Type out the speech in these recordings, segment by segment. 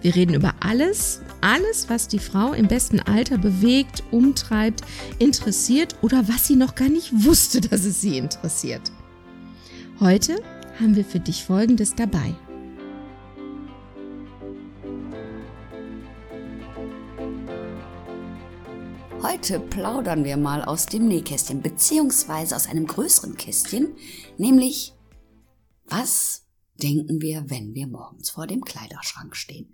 Wir reden über alles, alles, was die Frau im besten Alter bewegt, umtreibt, interessiert oder was sie noch gar nicht wusste, dass es sie interessiert. Heute haben wir für dich Folgendes dabei. Heute plaudern wir mal aus dem Nähkästchen, beziehungsweise aus einem größeren Kästchen, nämlich was denken wir, wenn wir morgens vor dem Kleiderschrank stehen?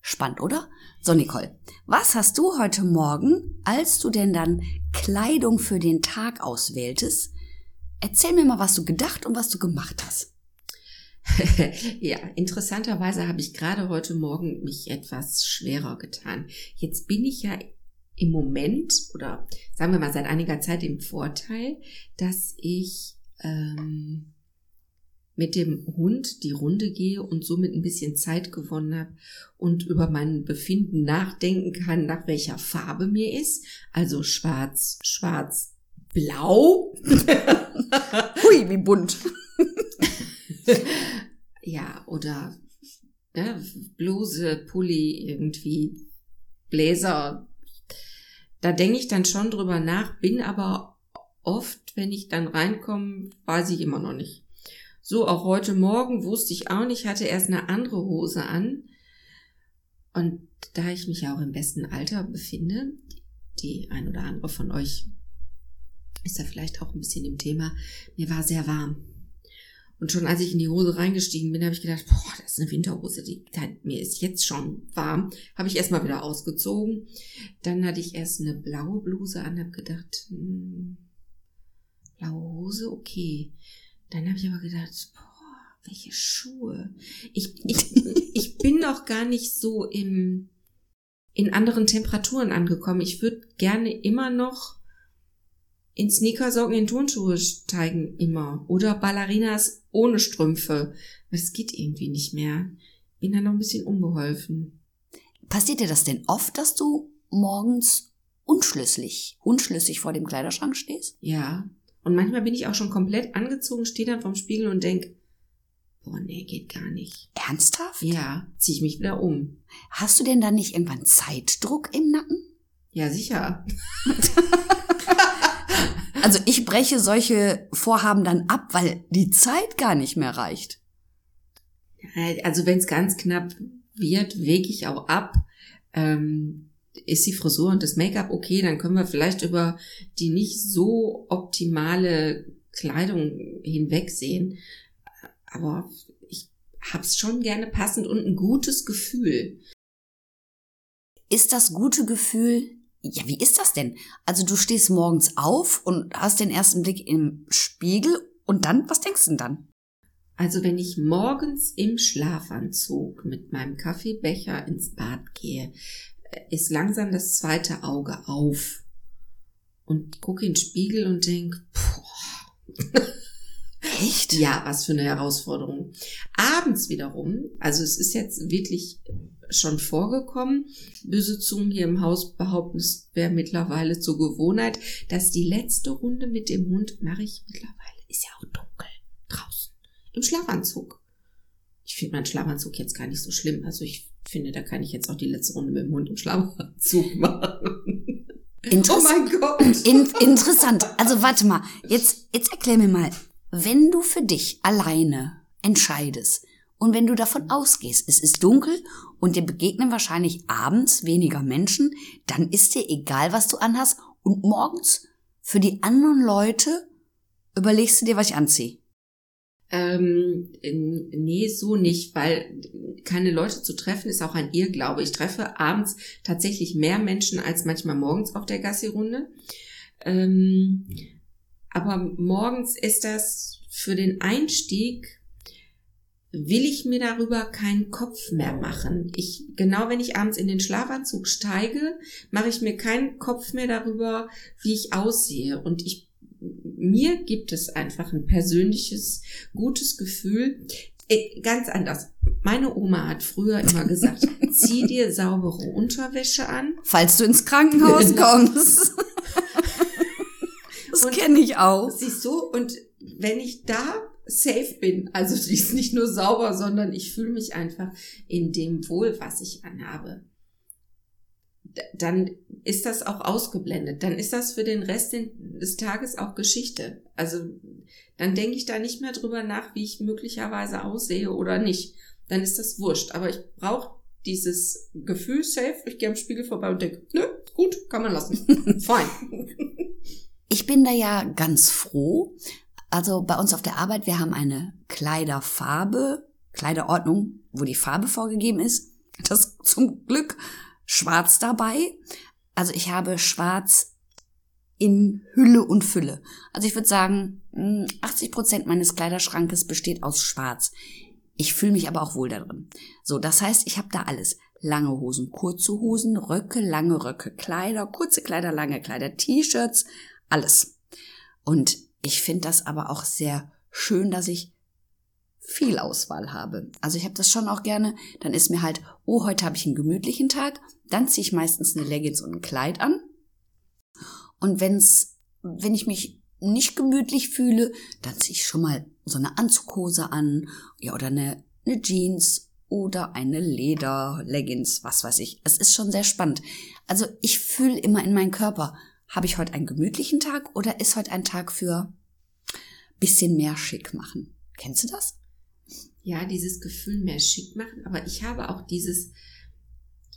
Spannend, oder? So, Nicole, was hast du heute Morgen, als du denn dann Kleidung für den Tag auswähltest? Erzähl mir mal, was du gedacht und was du gemacht hast. ja, interessanterweise habe ich gerade heute Morgen mich etwas schwerer getan. Jetzt bin ich ja im Moment oder sagen wir mal seit einiger Zeit im Vorteil, dass ich ähm, mit dem Hund die Runde gehe und somit ein bisschen Zeit gewonnen habe und über mein Befinden nachdenken kann, nach welcher Farbe mir ist. Also schwarz, schwarz, blau. Hui, wie bunt. ja, oder ne, Bluse, Pulli, irgendwie Bläser. Da denke ich dann schon drüber nach, bin aber oft, wenn ich dann reinkomme, weiß ich immer noch nicht. So, auch heute Morgen wusste ich auch nicht, hatte erst eine andere Hose an. Und da ich mich ja auch im besten Alter befinde, die ein oder andere von euch ist da vielleicht auch ein bisschen im Thema, mir war sehr warm. Und schon als ich in die Hose reingestiegen bin, habe ich gedacht, boah, das ist eine Winterhose, die, mir ist jetzt schon warm. Habe ich erstmal wieder ausgezogen. Dann hatte ich erst eine blaue Bluse an, habe gedacht, hm, blaue Hose, okay. Dann habe ich aber gedacht, boah, welche Schuhe. Ich, ich, ich bin noch gar nicht so im, in anderen Temperaturen angekommen. Ich würde gerne immer noch in Sneakersocken in Turnschuhe steigen, immer. Oder Ballerinas ohne Strümpfe. Das geht irgendwie nicht mehr. Bin da noch ein bisschen unbeholfen. Passiert dir das denn oft, dass du morgens unschlüssig, unschlüssig vor dem Kleiderschrank stehst? Ja. Und manchmal bin ich auch schon komplett angezogen, stehe dann vorm Spiegel und denk, boah, nee, geht gar nicht. Ernsthaft? Ja, zieh ich mich wieder um. Hast du denn dann nicht irgendwann Zeitdruck im Nacken? Ja, sicher. also ich breche solche Vorhaben dann ab, weil die Zeit gar nicht mehr reicht. Also wenn es ganz knapp wird, wege ich auch ab. Ähm, ist die Frisur und das Make-up okay, dann können wir vielleicht über die nicht so optimale Kleidung hinwegsehen. Aber ich hab's schon gerne passend und ein gutes Gefühl. Ist das gute Gefühl, ja, wie ist das denn? Also du stehst morgens auf und hast den ersten Blick im Spiegel und dann, was denkst du denn dann? Also wenn ich morgens im Schlafanzug mit meinem Kaffeebecher ins Bad gehe, ist langsam das zweite Auge auf und gucke in den Spiegel und denk, boah. Echt? Ja, was für eine Herausforderung. Abends wiederum, also es ist jetzt wirklich schon vorgekommen, böse Zungen hier im Haus behaupten, es wäre mittlerweile zur Gewohnheit, dass die letzte Runde mit dem Hund mache ich mittlerweile, ist ja auch dunkel, draußen, im Schlafanzug. Ich finde meinen Schlafanzug jetzt gar nicht so schlimm, also ich finde, da kann ich jetzt auch die letzte Runde mit dem Hund im Schlafanzug machen. Interess oh mein Gott. In interessant. Also warte mal. Jetzt, jetzt erklär mir mal. Wenn du für dich alleine entscheidest und wenn du davon ausgehst, es ist dunkel und dir begegnen wahrscheinlich abends weniger Menschen, dann ist dir egal, was du anhast und morgens für die anderen Leute überlegst du dir, was ich anziehe. Ähm, nee, so nicht, weil keine Leute zu treffen ist auch ein Irrglaube. Ich treffe abends tatsächlich mehr Menschen als manchmal morgens auf der Gassi-Runde. Ähm, aber morgens ist das für den Einstieg will ich mir darüber keinen Kopf mehr machen. Ich, genau wenn ich abends in den Schlafanzug steige, mache ich mir keinen Kopf mehr darüber, wie ich aussehe. Und ich, mir gibt es einfach ein persönliches, gutes Gefühl. Äh, ganz anders. Meine Oma hat früher immer gesagt, zieh dir saubere Unterwäsche an. Falls du ins Krankenhaus genau. kommst. das kenne ich auch. Siehst du, und wenn ich da safe bin. Also die ist nicht nur sauber, sondern ich fühle mich einfach in dem wohl, was ich anhabe. Dann ist das auch ausgeblendet. Dann ist das für den Rest des Tages auch Geschichte. Also dann denke ich da nicht mehr drüber nach, wie ich möglicherweise aussehe oder nicht. Dann ist das wurscht. Aber ich brauche dieses Gefühl safe. Ich gehe am Spiegel vorbei und denke, nö, gut, kann man lassen. Fein. Ich bin da ja ganz froh, also bei uns auf der Arbeit, wir haben eine Kleiderfarbe, Kleiderordnung, wo die Farbe vorgegeben ist. Das zum Glück schwarz dabei. Also ich habe schwarz in Hülle und Fülle. Also ich würde sagen, 80 hm, Prozent meines Kleiderschrankes besteht aus schwarz. Ich fühle mich aber auch wohl darin. So, das heißt, ich habe da alles. Lange Hosen, kurze Hosen, Röcke, lange Röcke, Kleider, kurze Kleider, lange Kleider, T-Shirts, alles. Und ich finde das aber auch sehr schön, dass ich viel Auswahl habe. Also ich habe das schon auch gerne. Dann ist mir halt, oh, heute habe ich einen gemütlichen Tag. Dann ziehe ich meistens eine Leggings und ein Kleid an. Und wenn's, wenn ich mich nicht gemütlich fühle, dann ziehe ich schon mal so eine Anzughose an, ja, oder eine, eine Jeans oder eine Leder-Leggings, was weiß ich. Es ist schon sehr spannend. Also ich fühle immer in meinen Körper, habe ich heute einen gemütlichen Tag oder ist heute ein Tag für bisschen mehr schick machen? Kennst du das? Ja, dieses Gefühl mehr schick machen, aber ich habe auch dieses,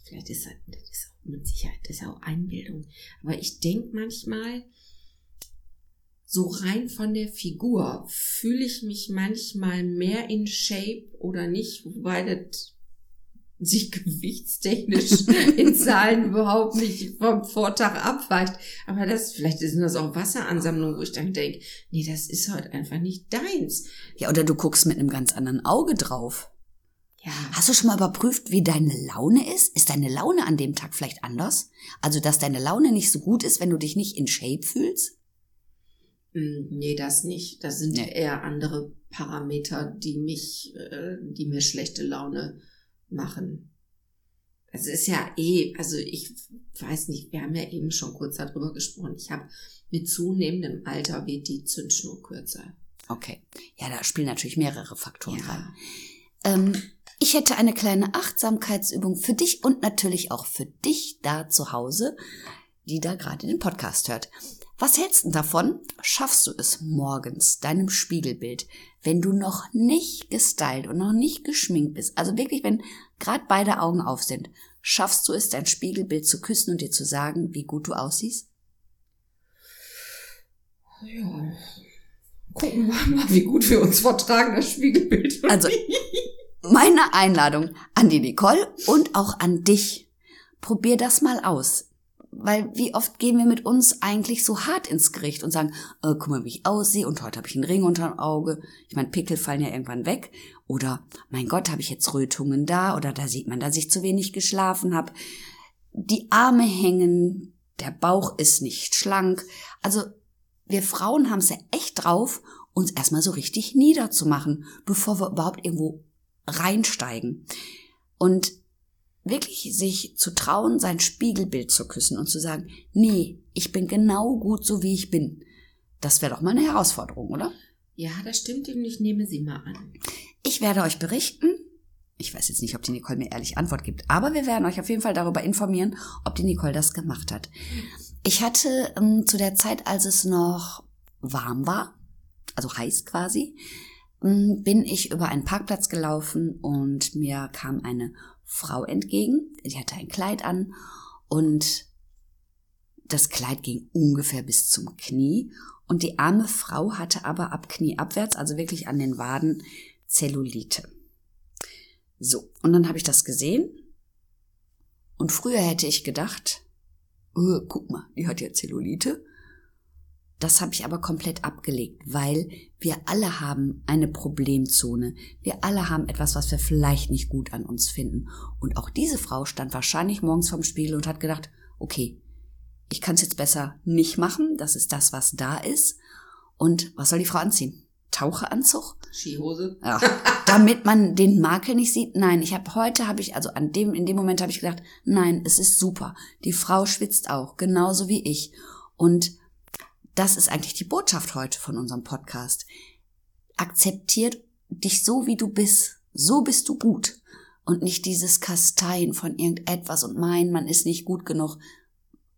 vielleicht ist das, ist auch mit Sicherheit, das ist auch Einbildung, aber ich denke manchmal, so rein von der Figur fühle ich mich manchmal mehr in Shape oder nicht, wobei das sich gewichtstechnisch in Zahlen überhaupt nicht vom Vortag abweicht. Aber das, vielleicht sind das auch Wasseransammlungen, wo ich dann denke, nee, das ist heute einfach nicht deins. Ja, oder du guckst mit einem ganz anderen Auge drauf. Ja. Hast du schon mal überprüft, wie deine Laune ist? Ist deine Laune an dem Tag vielleicht anders? Also, dass deine Laune nicht so gut ist, wenn du dich nicht in Shape fühlst? Hm, nee, das nicht. Das sind nee. eher andere Parameter, die mich, äh, die mir schlechte Laune machen. Es ist ja eh, also ich weiß nicht, wir haben ja eben schon kurz darüber gesprochen. Ich habe mit zunehmendem Alter wird die Zündschnur kürzer. Okay. Ja, da spielen natürlich mehrere Faktoren ja. rein. Ähm, ich hätte eine kleine Achtsamkeitsübung für dich und natürlich auch für dich da zu Hause, die da gerade den Podcast hört. Was hältst du davon? Schaffst du es morgens deinem Spiegelbild, wenn du noch nicht gestylt und noch nicht geschminkt bist, also wirklich, wenn gerade beide Augen auf sind, schaffst du es, dein Spiegelbild zu küssen und dir zu sagen, wie gut du aussiehst? Ja. Gucken wir mal, wie gut wir uns vertragen, das Spiegelbild. Also, meine Einladung an die Nicole und auch an dich. Probier das mal aus weil wie oft gehen wir mit uns eigentlich so hart ins Gericht und sagen, äh, guck mal, wie ich aussehe und heute habe ich einen Ring unter dem Auge. Ich meine, Pickel fallen ja irgendwann weg. Oder, mein Gott, habe ich jetzt Rötungen da? Oder da sieht man, dass ich zu wenig geschlafen habe. Die Arme hängen, der Bauch ist nicht schlank. Also wir Frauen haben es ja echt drauf, uns erstmal so richtig niederzumachen, bevor wir überhaupt irgendwo reinsteigen. Und wirklich sich zu trauen, sein Spiegelbild zu küssen und zu sagen, nee, ich bin genau gut so, wie ich bin. Das wäre doch mal eine Herausforderung, oder? Ja, das stimmt und ich nehme sie mal an. Ich werde euch berichten. Ich weiß jetzt nicht, ob die Nicole mir ehrlich Antwort gibt, aber wir werden euch auf jeden Fall darüber informieren, ob die Nicole das gemacht hat. Ich hatte ähm, zu der Zeit, als es noch warm war, also heiß quasi, ähm, bin ich über einen Parkplatz gelaufen und mir kam eine Frau entgegen. Die hatte ein Kleid an und das Kleid ging ungefähr bis zum Knie und die arme Frau hatte aber ab Knie abwärts, also wirklich an den Waden, Zellulite. So, und dann habe ich das gesehen und früher hätte ich gedacht, oh, guck mal, die hat ja Zellulite. Das habe ich aber komplett abgelegt, weil wir alle haben eine Problemzone. Wir alle haben etwas, was wir vielleicht nicht gut an uns finden. Und auch diese Frau stand wahrscheinlich morgens vorm Spiegel und hat gedacht, okay, ich kann es jetzt besser nicht machen. Das ist das, was da ist. Und was soll die Frau anziehen? Taucheranzug? Skihose? Ja, damit man den Makel nicht sieht. Nein, ich habe heute habe ich also an dem in dem Moment habe ich gedacht, nein, es ist super. Die Frau schwitzt auch, genauso wie ich. Und das ist eigentlich die Botschaft heute von unserem Podcast. Akzeptiert dich so, wie du bist. So bist du gut. Und nicht dieses Kasteien von irgendetwas und meinen, man ist nicht gut genug.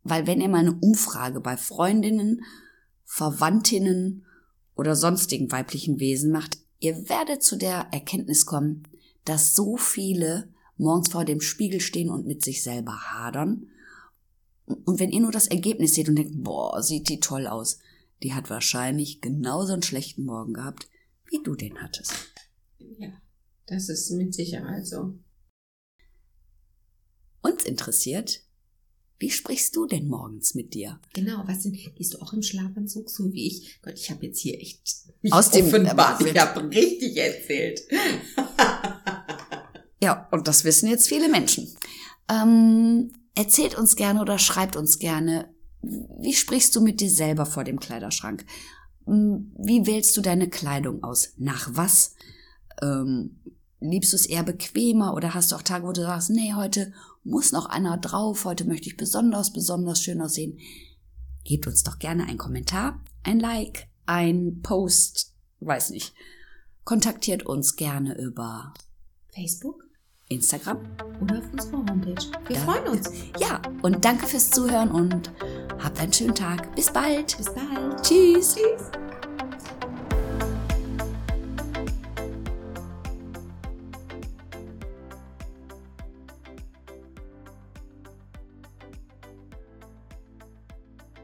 Weil wenn ihr mal eine Umfrage bei Freundinnen, Verwandtinnen oder sonstigen weiblichen Wesen macht, ihr werdet zu der Erkenntnis kommen, dass so viele morgens vor dem Spiegel stehen und mit sich selber hadern. Und wenn ihr nur das Ergebnis seht und denkt, boah, sieht die toll aus, die hat wahrscheinlich genauso einen schlechten Morgen gehabt, wie du den hattest. Ja, das ist mit Sicherheit so. Uns interessiert, wie sprichst du denn morgens mit dir? Genau, was denn? Gehst du auch im Schlafanzug, so wie ich? Gott, ich habe jetzt hier echt Aus dem- offenbart. Ich habe richtig erzählt. Ja, und das wissen jetzt viele Menschen. Ähm, erzählt uns gerne oder schreibt uns gerne, wie sprichst du mit dir selber vor dem Kleiderschrank? Hm, Wie wählst du deine Kleidung aus? Nach was? Ähm, liebst du es eher bequemer oder hast du auch Tage, wo du sagst, nee, heute muss noch einer drauf, heute möchte ich besonders, besonders schön aussehen? Gebt uns doch gerne einen Kommentar, ein Like, ein Post, weiß nicht. Kontaktiert uns gerne über Facebook Instagram oder auf unserer Homepage. Wir Ja. freuen uns. Ja, und danke fürs Zuhören und habt einen schönen Tag. Bis bald. Bis bald. Tschüss. Tschüss.